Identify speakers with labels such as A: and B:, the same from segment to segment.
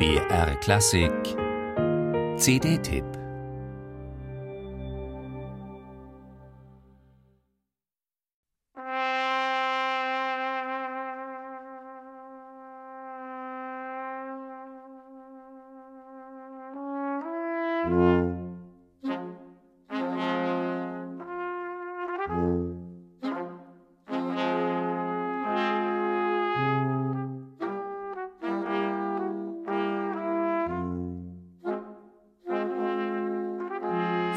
A: BR Klassik. CD-Tipp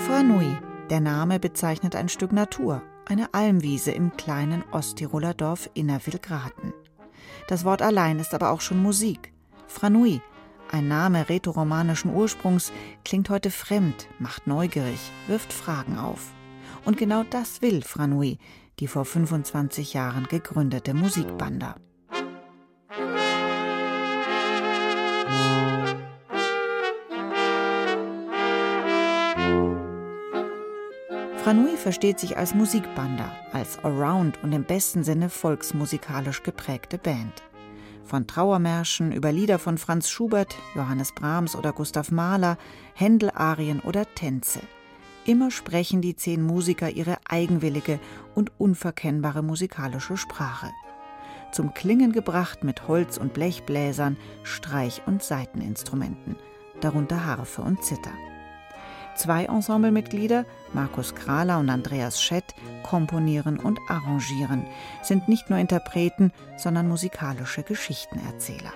B: Franui. Der Name bezeichnet ein Stück Natur, eine Almwiese im kleinen Osttiroler Dorf Innervillgraten. Das Wort allein ist aber auch schon Musik. Franui, ein Name rätoromanischen Ursprungs, klingt heute fremd, macht neugierig, wirft Fragen auf. Und genau das will Franui, die vor 25 Jahren gegründete Musikbanda. Franui versteht sich als Musikbanda, als Around und im besten Sinne volksmusikalisch geprägte Band. Von Trauermärschen über Lieder von Franz Schubert, Johannes Brahms oder Gustav Mahler, Händel-Arien oder Tänze. Immer sprechen die zehn Musiker ihre eigenwillige und unverkennbare musikalische Sprache. Zum Klingen gebracht mit Holz- und Blechbläsern, Streich- und Saiteninstrumenten, darunter Harfe und Zither. Zwei Ensemblemitglieder, Markus Krahler und Andreas Schett, komponieren und arrangieren, sind nicht nur Interpreten, sondern musikalische Geschichtenerzähler.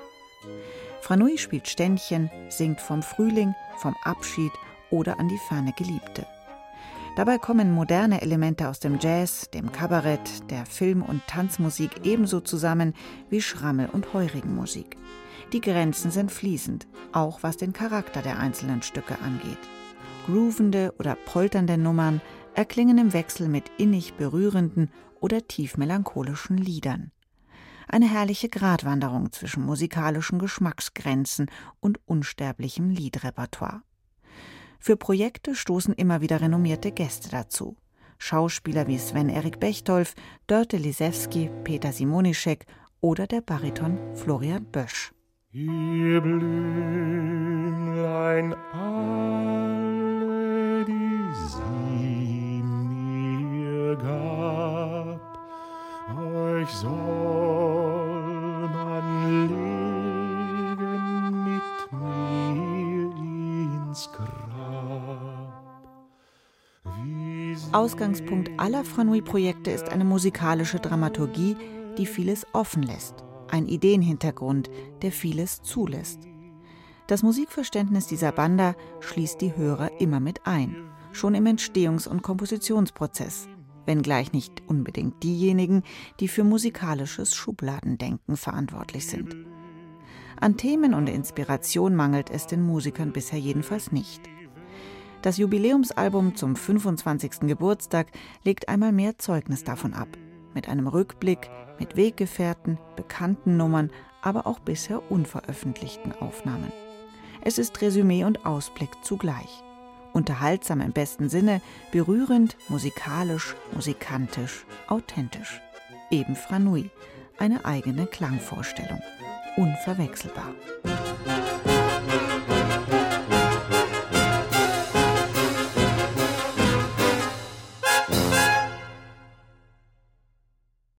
B: Franui spielt Ständchen, singt vom Frühling, vom Abschied oder an die ferne Geliebte. Dabei kommen moderne Elemente aus dem Jazz, dem Kabarett, der Film- und Tanzmusik ebenso zusammen wie Schrammel- und Heurigenmusik. Die Grenzen sind fließend, auch was den Charakter der einzelnen Stücke angeht groovende oder polternde Nummern erklingen im Wechsel mit innig berührenden oder tief melancholischen Liedern. Eine herrliche Gratwanderung zwischen musikalischen Geschmacksgrenzen und unsterblichem Liedrepertoire. Für Projekte stoßen immer wieder renommierte Gäste dazu. Schauspieler wie Sven-Erik Bechtolf, Dörte Lisewski, Peter Simonischek oder der Bariton Florian Bösch. Ihr Blümlein
C: euch
B: Ausgangspunkt aller Franui-Projekte ist eine musikalische Dramaturgie, die vieles offen lässt. Ein Ideenhintergrund, der vieles zulässt. Das Musikverständnis dieser Banda schließt die Hörer immer mit ein, schon im Entstehungs- und Kompositionsprozess wenngleich nicht unbedingt diejenigen, die für musikalisches Schubladendenken verantwortlich sind. An Themen und Inspiration mangelt es den Musikern bisher jedenfalls nicht. Das Jubiläumsalbum zum 25. Geburtstag legt einmal mehr Zeugnis davon ab. Mit einem Rückblick, mit Weggefährten, bekannten Nummern, aber auch bisher unveröffentlichten Aufnahmen. Es ist Resümee und Ausblick zugleich unterhaltsam im besten Sinne, berührend, musikalisch, musikantisch, authentisch. Eben Franui, eine eigene Klangvorstellung. Unverwechselbar.